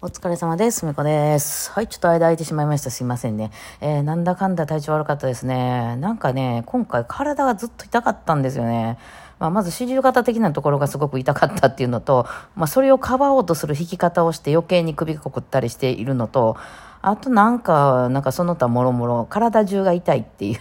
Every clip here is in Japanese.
お疲れ様です。みこです。はい、ちょっと間空いてしまいました。すいませんね。えー、なんだかんだ体調悪かったですね。なんかね、今回体がずっと痛かったんですよね。まあ、まず四十肩的なところがすごく痛かったっていうのと、まあ、それをかばおうとする引き方をして余計に首がこくったりしているのと、あとなんか、なんかその他もろもろ体中が痛いっていう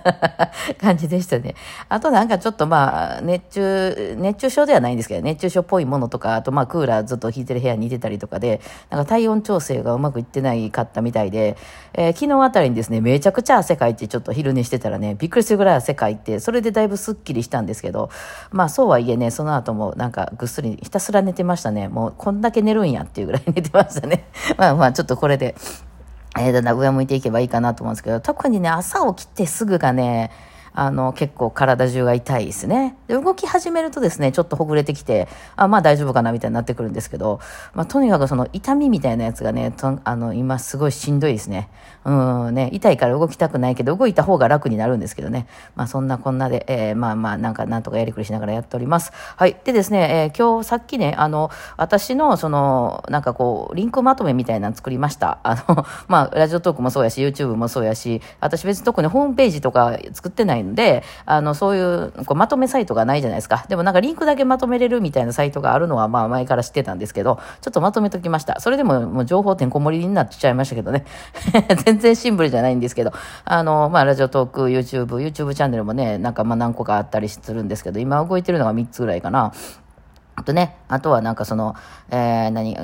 感じでしたね。あとなんかちょっとまあ、熱中、熱中症ではないんですけど、熱中症っぽいものとか、あとまあクーラーずっと引いてる部屋にいてたりとかで、なんか体温調整がうまくいってないかったみたいで、えー、昨日あたりにですね、めちゃくちゃ汗かいてちょっと昼寝してたらね、びっくりするぐらい汗かいて、それでだいぶスッキリしたんですけど、まあそうはいえね、その後もなんかぐっすりひたすら寝てましたね。もうこんだけ寝るんやっていうぐらい寝てましたね。まあまあちょっとこれで、えー、だんだん上向いていけばいいかなと思うんですけど、特にね、朝起きてすぐがね、あの、結構体中が痛いですね。で、動き始めるとですね、ちょっとほぐれてきて、あ、まあ大丈夫かなみたいになってくるんですけど、まあとにかくその痛みみたいなやつがね、とあの、今すごいしんどいですね。うんね、痛いから動きたくないけど、動いた方が楽になるんですけどね。まあそんなこんなで、えー、まあまあなんかなんとかやりくりしながらやっております。はい。でですね、えー、今日さっきね、あの、私のその、なんかこう、リンクまとめみたいなの作りました。あの、まあラジオトークもそうやし、YouTube もそうやし、私別に特にホームページとか作ってないんで、あの、そういうこうまとめサイトがないじゃないですか。でもなんかリンクだけまとめれるみたいなサイトがあるのはまあ前から知ってたんですけど、ちょっとまとめときました。それでももう情報てんこ盛りになっちゃいましたけどね。全然シンプルじゃないんですけど、あの、まあラジオトーク、YouTube、YouTube チャンネルもね、なんかまあ何個かあったりするんですけど、今動いてるのが3つぐらいかな。あとね、あとはなんかその、えー、何、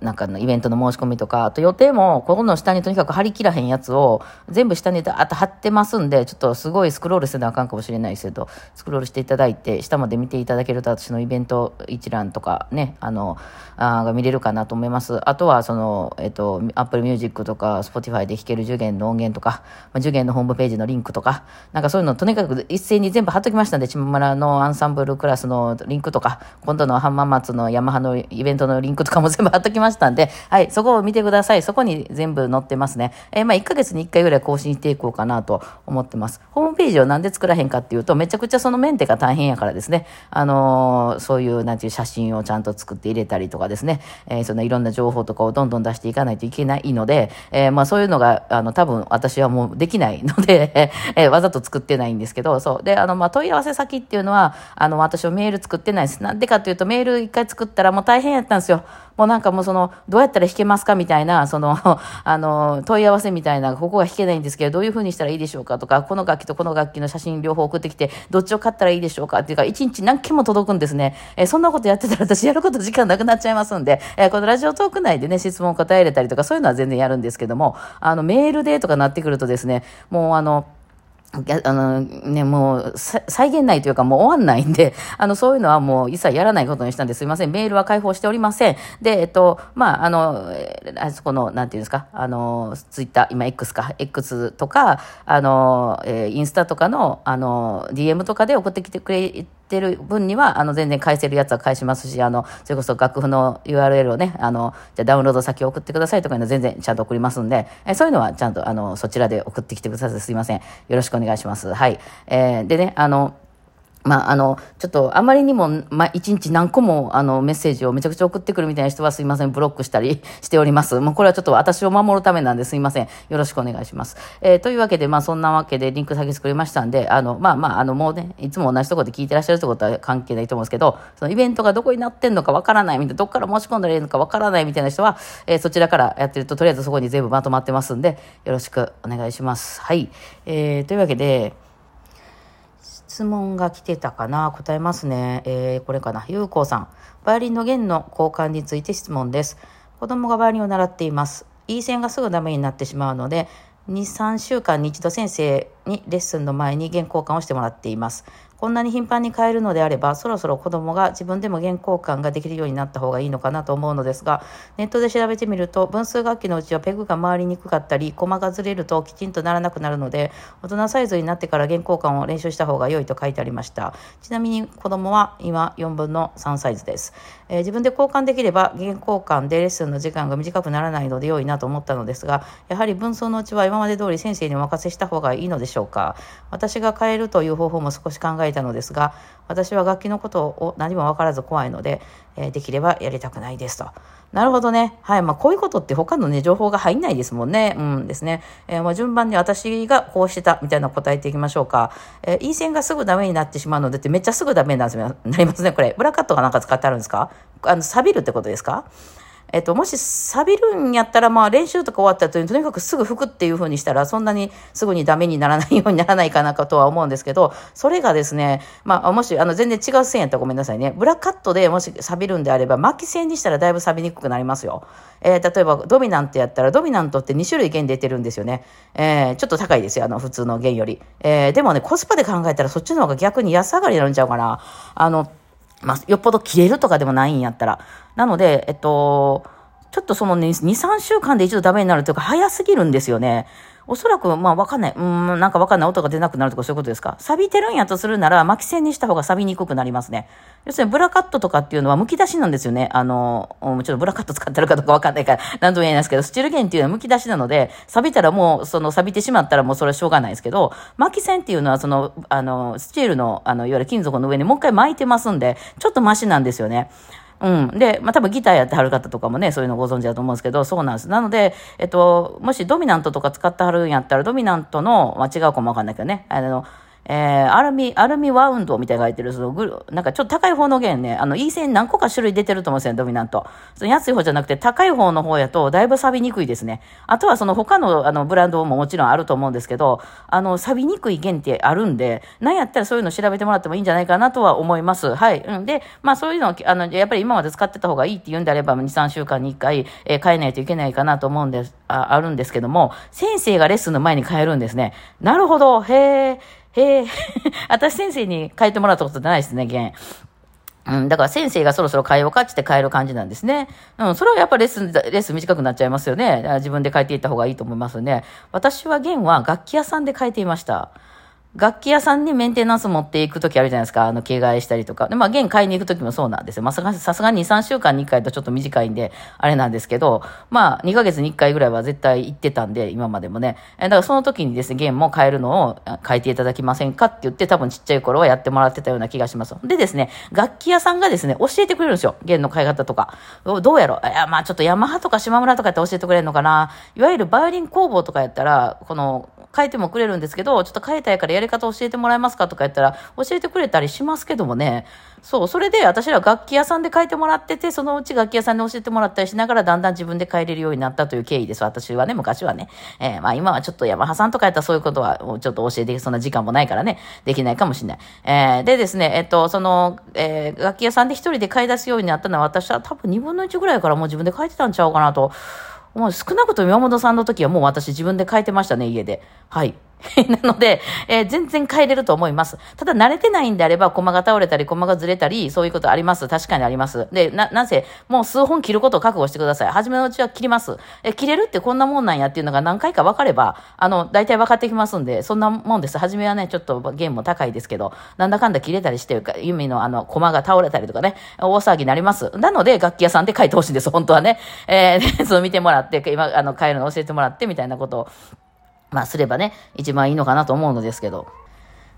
なんかのイベントの申し込みとか、あと予定も、ここの下にとにかく貼り切らへんやつを、全部下にダーッと貼ってますんで、ちょっとすごいスクロールせなあかんかもしれないですけど、スクロールしていただいて、下まで見ていただけると、私のイベント一覧とかね、あの、あが見れるかなと思います。あとは、その、えっと、Apple Music とか、Spotify で弾ける受験の音源とか、まあ、受験のホームページのリンクとか、なんかそういうのとにかく一斉に全部貼っときましたんで、ちまらのアンサンブルクラスのリンクとか、今度の浜松のヤマハのイベントのリンクとかも全部貼っときましたんで、はい、そこを見てください。そこに全部載ってますね。えー、まあ、1ヶ月に1回ぐらい更新していこうかなと思ってます。ホームページをなんで作らへんかっていうと、めちゃくちゃそのメンテが大変やからですね。あのー、そういう、なんていう写真をちゃんと作って入れたりとかですね。えー、そのいろんな情報とかをどんどん出していかないといけないので、えー、まあ、そういうのが、あの、多分私はもうできないので えー、わざと作ってないんですけど、そう。で、あの、まあ、問い合わせ先っていうのは、あの、私はメール作ってないです。なんでかっていうと、メール一回作ったらもう大変やったんですよ。もうなんかもうその、どうやったら弾けますかみたいな、その、あの、問い合わせみたいな、ここが弾けないんですけど、どういうふうにしたらいいでしょうかとか、この楽器とこの楽器の写真両方送ってきて、どっちを買ったらいいでしょうかっていうか、一日何件も届くんですね。えー、そんなことやってたら私やること時間なくなっちゃいますんで、えー、このラジオトーク内でね、質問を答えれたりとか、そういうのは全然やるんですけども、あの、メールでとかなってくるとですね、もうあの、あの、ね、もう、再現ないというかもう終わんないんで、あの、そういうのはもう一切やらないことにしたんですいません。メールは開放しておりません。で、えっと、まあ、あの、あそこの、なんていうんですか、あの、ツイッター、今 X か、X とか、あの、えー、インスタとかの、あの、DM とかで送ってきてくれてる分には、あの、全然返せるやつは返しますし、あの、それこそ楽譜の URL をね、あの、じゃダウンロード先送ってくださいとかいうのは全然ちゃんと送りますんで、えそういうのはちゃんと、あの、そちらで送ってきてください。すいません。よろしくお願いします。はい。えー、でね、あの、まあ、あの、ちょっと、あまりにも、まあ、一日何個も、あの、メッセージをめちゃくちゃ送ってくるみたいな人はすいません、ブロックしたりしております。もうこれはちょっと私を守るためなんですいません。よろしくお願いします。えー、というわけで、まあ、そんなわけでリンク先作りましたんで、あの、まあまあ、あの、もうね、いつも同じとこで聞いてらっしゃるってことは関係ないと思うんですけど、そのイベントがどこになってんのかわからないみたいな、どっから申し込んだらいいのかわからないみたいな人は、えー、そちらからやってると、とりあえずそこに全部まとまってますんで、よろしくお願いします。はい。えー、というわけで、質問が来てたかな？答えますね。えー、これかな？ゆうこうさん。バイオリンの弦の交換について質問です。子供がバイオリンを習っています。E 線がすぐダメになってしまうので、2、3週間に一度先生にレッスンの前に弦交換をしてもらっています。こんなに頻繁に変えるのであれば、そろそろ子供が自分でも原交換ができるようになった方がいいのかなと思うのですが、ネットで調べてみると、分数楽器のうちはペグが回りにくかったり、駒がずれるときちんとならなくなるので、大人サイズになってから原交換を練習した方が良いと書いてありました。ちなみに子供は今4分の3サイズです。えー、自分で交換できれば、原交換でレッスンの時間が短くならないので良いなと思ったのですが、やはり分数のうちは今まで通り先生にお任せした方がいいのでしょうか。私が変えるという方法も少し考えいたのですが、私は楽器のことを何も分からず怖いので、えー、できればやりたくないですと。なるほどね。はい。まあ、こういうことって他のね、情報が入んないですもんね。うんですね。えー、もう順番に私がこうしてたみたいな答えていきましょうか。えー、E 線がすぐダメになってしまうのでってめっちゃすぐダメになりますね。これ。ブラカットがなんか使ってあるんですか？あの、錆びるってことですか？えっと、もし錆びるんやったら、まあ練習とか終わった後にとにかくすぐ拭くっていう風にしたら、そんなにすぐにダメにならないようにならないかなかとは思うんですけど、それがですね、まあもし、あの、全然違う線やったらごめんなさいね。ブラカットでもし錆びるんであれば、巻き線にしたらだいぶ錆びにくくなりますよ。えー、例えばドミナントやったら、ドミナントって2種類弦出てるんですよね。えー、ちょっと高いですよ、あの、普通の弦より。えー、でもね、コスパで考えたらそっちの方が逆に安上がりになるんちゃうかな。あの、まあ、よっぽど切れるとかでもないんやったら。なので、えっと、ちょっとそのね、2、3週間で一度ダメになるというか、早すぎるんですよね。おそらく、まあわかんない。うん、なんかわかんない音が出なくなるとかそういうことですか。錆びてるんやとするなら、巻き線にした方が錆びにくくなりますね。要するに、ブラカットとかっていうのは剥き出しなんですよね。あの、もちろんブラカット使ってるかどうかわかんないから、なんとも言えないですけど、スチール弦っていうのは剥き出しなので、錆びたらもう、その錆びてしまったらもうそれはしょうがないですけど、巻き線っていうのはその、あの、スチールの、あの、いわゆる金属の上にもう一回巻いてますんで、ちょっとマシなんですよね。うん。で、まあ、多分ギターやってはる方とかもね、そういうのご存知だと思うんですけど、そうなんです。なので、えっと、もしドミナントとか使ってはるんやったら、ドミナントの、まあ、違うかもわかんないけどね、あの、えー、アルミ、アルミワウンドみたいな書いてる、そのグなんかちょっと高い方の弦ね、あの、E 線何個か種類出てると思うんですよ、ドミナント。その安い方じゃなくて高い方の方やとだいぶ錆びにくいですね。あとはその他のあのブランドももちろんあると思うんですけど、あの、錆びにくい弦ってあるんで、なんやったらそういうの調べてもらってもいいんじゃないかなとは思います。はい。うん。で、まあそういうの、あの、やっぱり今まで使ってた方がいいって言うんであれば、2、3週間に1回、えー、変えないといけないかなと思うんです、ああるんですけども、先生がレッスンの前に変えるんですね。なるほど。へえ。へえ、私先生に変えてもらったことないですね、弦。うん、だから先生がそろそろ変えようかって変える感じなんですね。うん、それはやっぱレッスン、レッスン短くなっちゃいますよね。自分で変えていった方がいいと思いますね。私は弦は楽器屋さんで変えていました。楽器屋さんにメンテナンス持っていくときあるじゃないですか。あの、着替えしたりとか。で、まあ、弦買いに行くときもそうなんですよ。まあ、さすがに2、3週間に1回とちょっと短いんで、あれなんですけど、まあ、2ヶ月に1回ぐらいは絶対行ってたんで、今までもね。えだからその時にですね、弦も変えるのを変えていただきませんかって言って、多分ちっちゃい頃はやってもらってたような気がします。でですね、楽器屋さんがですね、教えてくれるんですよ。弦の変え方とか。どうやろいや、まあ、ちょっとヤマハとか島村とかやって教えてくれるのかな。いわゆるバイオリン工房とかやったら、この、変えてもくれるんですけど、ちょっと変えたいからやり方教えてもらえますかとか言ったら、教えてくれたりしますけどもね。そう、それで私ら楽器屋さんで変えてもらってて、そのうち楽器屋さんで教えてもらったりしながら、だんだん自分で変えれるようになったという経緯です。私はね、昔はね。えー、まあ今はちょっとヤマハさんとかやったらそういうことは、ちょっと教えて、そんな時間もないからね、できないかもしれない。えー、でですね、えっと、その、えー、楽器屋さんで一人で買い出すようになったのは、私は多分2分の1ぐらいからもう自分で書いてたんちゃうかなと。もう少なくとも山本さんの時はもう私自分で書いてましたね、家で。はい。なので、えー、全然変えれると思います。ただ慣れてないんであれば、駒が倒れたり、駒がずれたり、そういうことあります。確かにあります。で、な、なぜ、もう数本切ることを覚悟してください。初めのうちは切ります。え、切れるってこんなもんなんやっていうのが何回か分かれば、あの、大体分かってきますんで、そんなもんです。初めはね、ちょっとゲームも高いですけど、なんだかんだ切れたりしてるか、弓のあの、駒が倒れたりとかね、大騒ぎになります。なので、楽器屋さんで書いてほしいんです、本当はね。えー、そう見てもらって、今、あの、変えるの教えてもらって、みたいなことを。まあ、すればね、一番いいのかなと思うのですけど。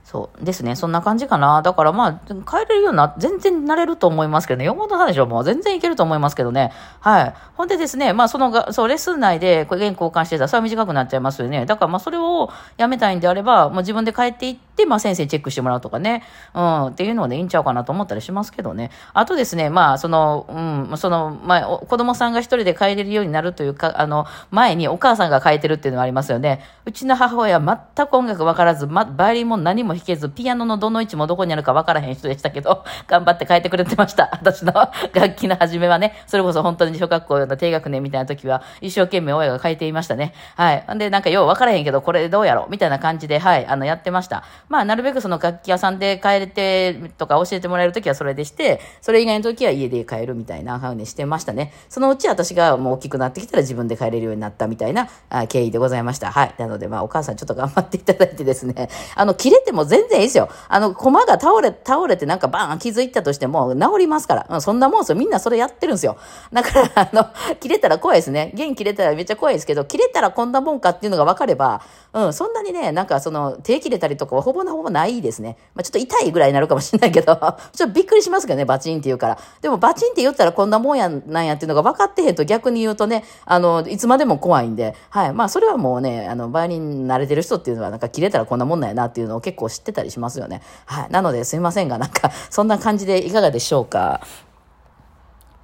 そうですね。そんな感じかな。だからまあ、帰れるような、全然なれると思いますけどね。山本さんでしょもう全然いけると思いますけどね。はい。ほんでですね、まあそのが、そう、レッスン内でこれ原交換してたら、それは短くなっちゃいますよね。だからまあそれをやめたいんであれば、もう自分で帰っていって、まあ先生にチェックしてもらうとかね。うん、っていうのでいいんちゃうかなと思ったりしますけどね。あとですね、まあその、うん、その、まあ子供さんが一人で帰れるようになるというか、あの、前にお母さんが変えてるっていうのはありますよね。うちの母親全く音楽わからず、ま、バイオリンも何も弾けず、ピアノのどの位置もどこにあるか分からへん人でしたけど、頑張って書いてくれてました。私の楽器の始めはね、それこそ本当に小学校の低学年みたいな時は、一生懸命親が書いていましたね。はい。んで、なんかよう分からへんけど、これどうやろう？みたいな感じで、はい、あの、やってました。まあ、なるべくその楽器屋さんで帰れてとか教えてもらえる時はそれでして、それ以外の時は家で帰るみたいなふうにしてましたね。そのうち私がもう大きくなってきたら自分で帰れるようになったみたいな経緯でございました。はい。なので、まあ、お母さんちょっと頑張っていただいてですね、あの、切れてももう全然いいですよ。あの、駒が倒れ、倒れてなんかバーン傷いたとしても治りますから。そんなもんすよ。みんなそれやってるんですよ。だから、あの、切れたら怖いですね。弦切れたらめっちゃ怖いですけど、切れたらこんなもんかっていうのが分かれば、うん、そんなにね、なんかその、手切れたりとかはほぼほぼないですね。まあ、ちょっと痛いぐらいになるかもしれないけど、ちょっとびっくりしますけどね、バチンって言うから。でもバチンって言ったらこんなもんやなんやっていうのが分かってへんと逆に言うとね、あの、いつまでも怖いんで、はい。まあ、それはもうね、あの、バイオリン慣れてる人っていうのはなんか切れたらこんなもんなんやなっていうのを結構知ってたりしますよね。はい。なのですいませんが、なんか、そんな感じでいかがでしょうか。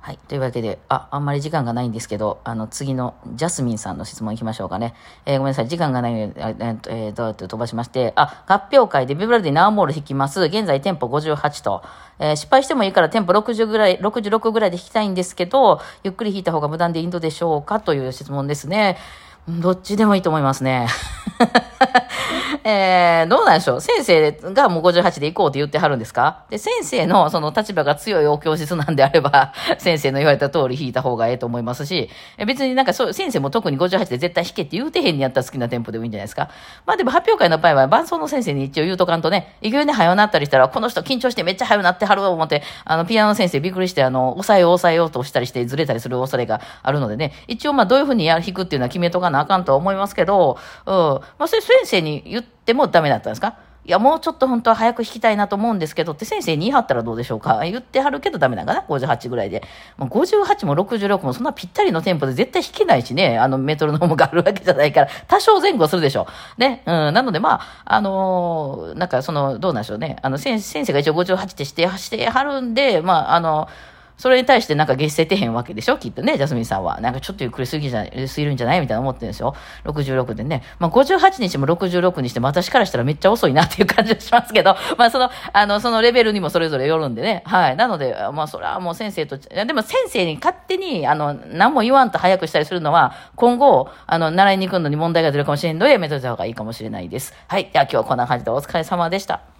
はい。というわけで、あ、あんまり時間がないんですけど、あの、次のジャスミンさんの質問いきましょうかね。えー、ごめんなさい。時間がないので、えー、えー、どうやって飛ばしまして、あ、合評会でビブラルディナーモール弾きます。現在テンポ58と、えー、失敗してもいいからテンポ60ぐらい、66ぐらいで弾きたいんですけど、ゆっくり弾いた方が無断でいいのでしょうか？という質問ですね。どっちでもいいと思いますね。えー、どうなんでしょう？先生がもう58で行こうって言ってはるんですか？で、先生のその立場が強いお教室なんであれば、先生の言われた通り弾いた方がええと思いますし、別になんかそう、先生も特に58で絶対弾けって言うてへんにやったら好きなテンポでもいいんじゃないですか？まあでも発表会の場合は伴奏の先生に一応言うとかんとね、意外に早うなったりしたら、この人緊張してめっちゃ早うなってはると思って、あの、ピアノ先生びっくりして、あの、抑えよう抑えようとしたりしてずれたりする恐れがあるのでね、一応まあどういうふうにやる弾くっていうのは決めとかなあかんとは思いますけど、うん。まあそれ先生に言ってってもダメだったんですか？いや、もうちょっと本当は早く弾きたいなと思うんですけどって先生に言い張ったらどうでしょうか？言ってはるけどダメなんかな ?58 ぐらいで。もう58も66もそんなぴったりのテンポで絶対弾けないしね、あのメトロノームがあるわけじゃないから、多少前後するでしょう。ね？うん。なのでまあ、あのー、なんかその、どうなんでしょうね。あの先生が一応58ってしてしてはるんで、まあ、あのそれに対してなんか月せてへんわけでしょ？きっとね、ジャスミンさんは。なんかちょっとゆっくりすぎじゃ、すぎるんじゃないみたいな思ってるんですよ。66でね。まあ58にしても66にしても私からしたらめっちゃ遅いなっていう感じがしますけど、まあその、あの、そのレベルにもそれぞれよるんでね。はい。なので、まあそれはもう先生と、でも先生に勝手に、あの、何も言わんと早くしたりするのは、今後、あの、習いに行くのに問題が出るかもしれんので、やめといた方がいいかもしれないです。はい。では今日はこんな感じでお疲れ様でした。